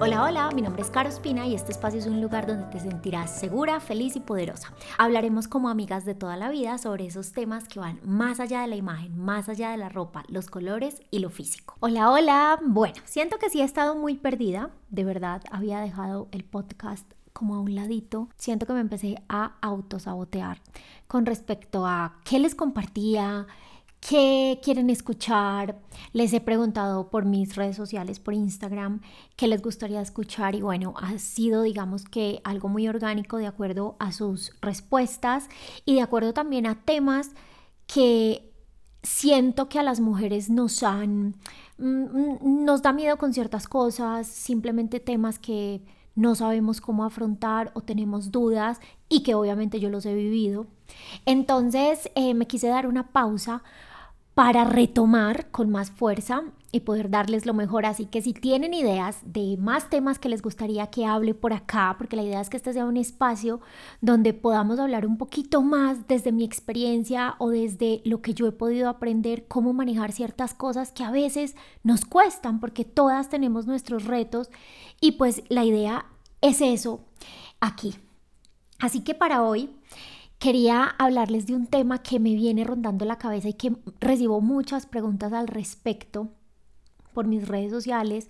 Hola, hola, mi nombre es Caro Espina y este espacio es un lugar donde te sentirás segura, feliz y poderosa. Hablaremos como amigas de toda la vida sobre esos temas que van más allá de la imagen, más allá de la ropa, los colores y lo físico. Hola, hola, bueno, siento que sí he estado muy perdida, de verdad, había dejado el podcast como a un ladito, siento que me empecé a autosabotear con respecto a qué les compartía, qué quieren escuchar. Les he preguntado por mis redes sociales, por Instagram, qué les gustaría escuchar y bueno, ha sido digamos que algo muy orgánico de acuerdo a sus respuestas y de acuerdo también a temas que siento que a las mujeres nos han, mm, nos da miedo con ciertas cosas, simplemente temas que no sabemos cómo afrontar o tenemos dudas y que obviamente yo los he vivido. Entonces eh, me quise dar una pausa para retomar con más fuerza y poder darles lo mejor. Así que si tienen ideas de más temas que les gustaría que hable por acá, porque la idea es que este sea un espacio donde podamos hablar un poquito más desde mi experiencia o desde lo que yo he podido aprender, cómo manejar ciertas cosas que a veces nos cuestan, porque todas tenemos nuestros retos y pues la idea es eso aquí. Así que para hoy quería hablarles de un tema que me viene rondando la cabeza y que recibo muchas preguntas al respecto por mis redes sociales,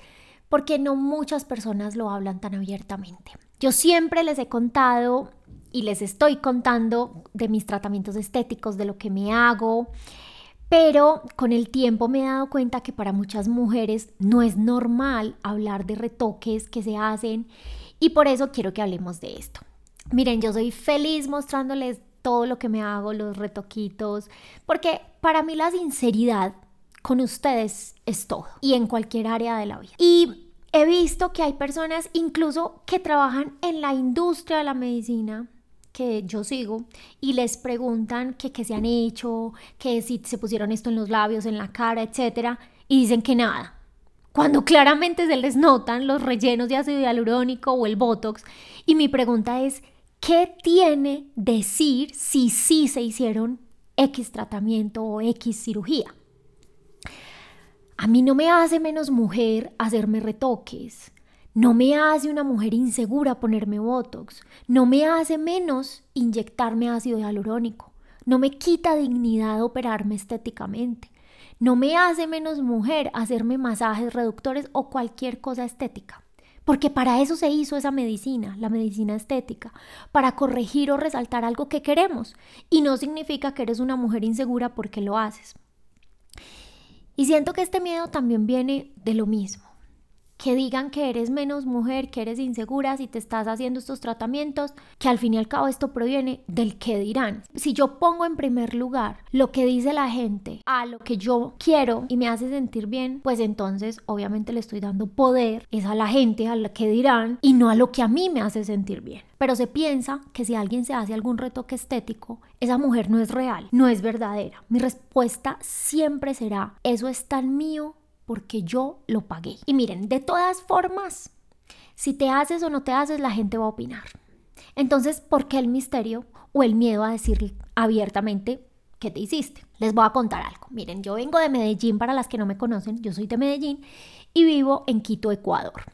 porque no muchas personas lo hablan tan abiertamente. Yo siempre les he contado y les estoy contando de mis tratamientos estéticos, de lo que me hago, pero con el tiempo me he dado cuenta que para muchas mujeres no es normal hablar de retoques que se hacen y por eso quiero que hablemos de esto. Miren, yo soy feliz mostrándoles todo lo que me hago, los retoquitos, porque para mí la sinceridad con ustedes es todo y en cualquier área de la vida. Y he visto que hay personas incluso que trabajan en la industria de la medicina que yo sigo y les preguntan qué se han hecho, que si se pusieron esto en los labios, en la cara, etcétera, y dicen que nada. Cuando claramente se les notan los rellenos de ácido hialurónico o el botox. Y mi pregunta es, ¿Qué tiene decir si sí se hicieron X tratamiento o X cirugía? A mí no me hace menos mujer hacerme retoques. No me hace una mujer insegura ponerme Botox. No me hace menos inyectarme ácido hialurónico. No me quita dignidad operarme estéticamente. No me hace menos mujer hacerme masajes reductores o cualquier cosa estética. Porque para eso se hizo esa medicina, la medicina estética, para corregir o resaltar algo que queremos. Y no significa que eres una mujer insegura porque lo haces. Y siento que este miedo también viene de lo mismo que digan que eres menos mujer, que eres insegura si te estás haciendo estos tratamientos, que al fin y al cabo esto proviene del que dirán. Si yo pongo en primer lugar lo que dice la gente a lo que yo quiero y me hace sentir bien, pues entonces obviamente le estoy dando poder es a la gente, a lo que dirán y no a lo que a mí me hace sentir bien. Pero se piensa que si alguien se hace algún retoque estético, esa mujer no es real, no es verdadera. Mi respuesta siempre será, eso es tan mío porque yo lo pagué. Y miren, de todas formas, si te haces o no te haces, la gente va a opinar. Entonces, ¿por qué el misterio o el miedo a decir abiertamente qué te hiciste? Les voy a contar algo. Miren, yo vengo de Medellín, para las que no me conocen, yo soy de Medellín y vivo en Quito, Ecuador.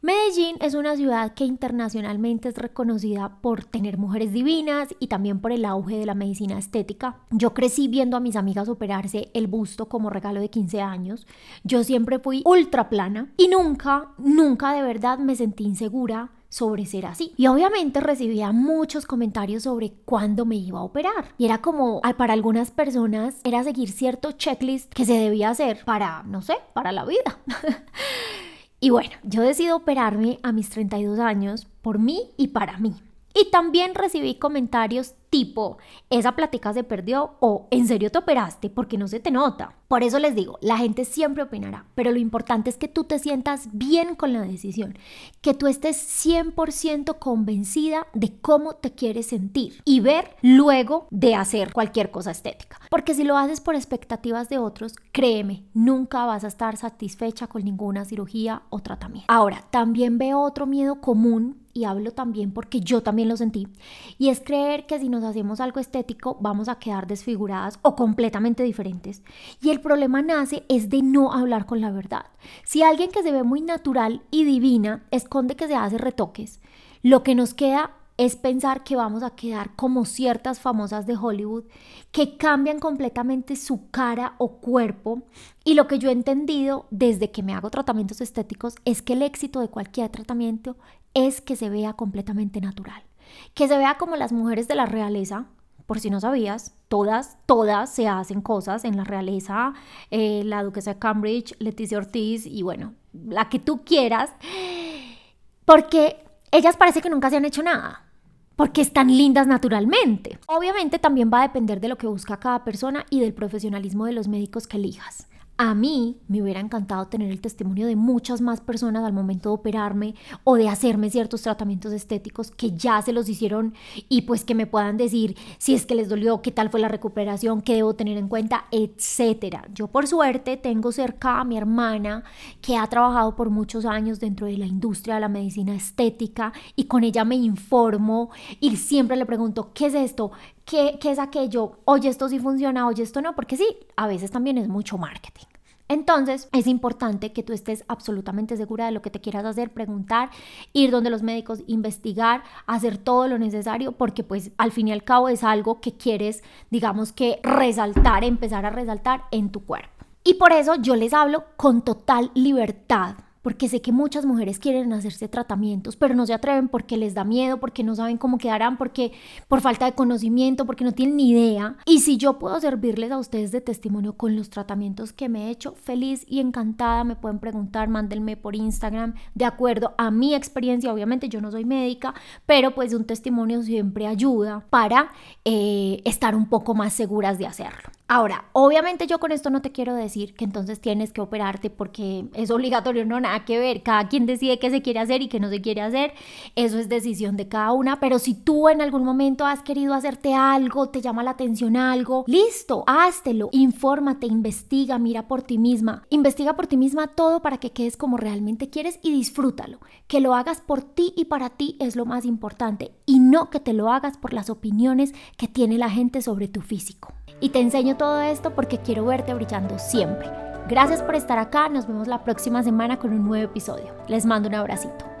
Medellín es una ciudad que internacionalmente es reconocida por tener mujeres divinas y también por el auge de la medicina estética. Yo crecí viendo a mis amigas operarse el busto como regalo de 15 años. Yo siempre fui ultra plana y nunca, nunca de verdad me sentí insegura sobre ser así. Y obviamente recibía muchos comentarios sobre cuándo me iba a operar. Y era como, para algunas personas, era seguir cierto checklist que se debía hacer para, no sé, para la vida. y bueno, yo decido operarme a mis 32 años por mí y para mí. Y también recibí comentarios tipo, esa plática se perdió o en serio te operaste porque no se te nota. Por eso les digo, la gente siempre opinará, pero lo importante es que tú te sientas bien con la decisión, que tú estés 100% convencida de cómo te quieres sentir y ver luego de hacer cualquier cosa estética. Porque si lo haces por expectativas de otros, créeme, nunca vas a estar satisfecha con ninguna cirugía o tratamiento. Ahora, también veo otro miedo común y hablo también porque yo también lo sentí, y es creer que si nos hacemos algo estético vamos a quedar desfiguradas o completamente diferentes. Y el problema nace es de no hablar con la verdad. Si alguien que se ve muy natural y divina esconde que se hace retoques, lo que nos queda es pensar que vamos a quedar como ciertas famosas de Hollywood que cambian completamente su cara o cuerpo. Y lo que yo he entendido desde que me hago tratamientos estéticos es que el éxito de cualquier tratamiento es que se vea completamente natural. Que se vea como las mujeres de la realeza, por si no sabías, todas, todas se hacen cosas en la realeza, eh, la duquesa de Cambridge, Leticia Ortiz y bueno, la que tú quieras, porque ellas parece que nunca se han hecho nada porque están lindas naturalmente. Obviamente también va a depender de lo que busca cada persona y del profesionalismo de los médicos que elijas. A mí me hubiera encantado tener el testimonio de muchas más personas al momento de operarme o de hacerme ciertos tratamientos estéticos que ya se los hicieron y pues que me puedan decir si es que les dolió, qué tal fue la recuperación, qué debo tener en cuenta, etcétera. Yo por suerte tengo cerca a mi hermana que ha trabajado por muchos años dentro de la industria de la medicina estética y con ella me informo y siempre le pregunto, ¿qué es esto? ¿Qué, ¿Qué es aquello? Oye, esto sí funciona, oye, esto no, porque sí, a veces también es mucho marketing. Entonces es importante que tú estés absolutamente segura de lo que te quieras hacer, preguntar, ir donde los médicos, investigar, hacer todo lo necesario, porque pues al fin y al cabo es algo que quieres, digamos que resaltar, empezar a resaltar en tu cuerpo. Y por eso yo les hablo con total libertad porque sé que muchas mujeres quieren hacerse tratamientos, pero no se atreven porque les da miedo, porque no saben cómo quedarán, porque por falta de conocimiento, porque no tienen ni idea. Y si yo puedo servirles a ustedes de testimonio con los tratamientos que me he hecho, feliz y encantada, me pueden preguntar, mándenme por Instagram, de acuerdo a mi experiencia, obviamente yo no soy médica, pero pues un testimonio siempre ayuda para eh, estar un poco más seguras de hacerlo. Ahora, obviamente yo con esto no te quiero decir que entonces tienes que operarte porque es obligatorio, no, nada que ver. Cada quien decide qué se quiere hacer y qué no se quiere hacer. Eso es decisión de cada una. Pero si tú en algún momento has querido hacerte algo, te llama la atención algo, listo, háztelo. Infórmate, investiga, mira por ti misma. Investiga por ti misma todo para que quedes como realmente quieres y disfrútalo. Que lo hagas por ti y para ti es lo más importante. Y no que te lo hagas por las opiniones que tiene la gente sobre tu físico. Y te enseño todo esto porque quiero verte brillando siempre. Gracias por estar acá, nos vemos la próxima semana con un nuevo episodio. Les mando un abracito.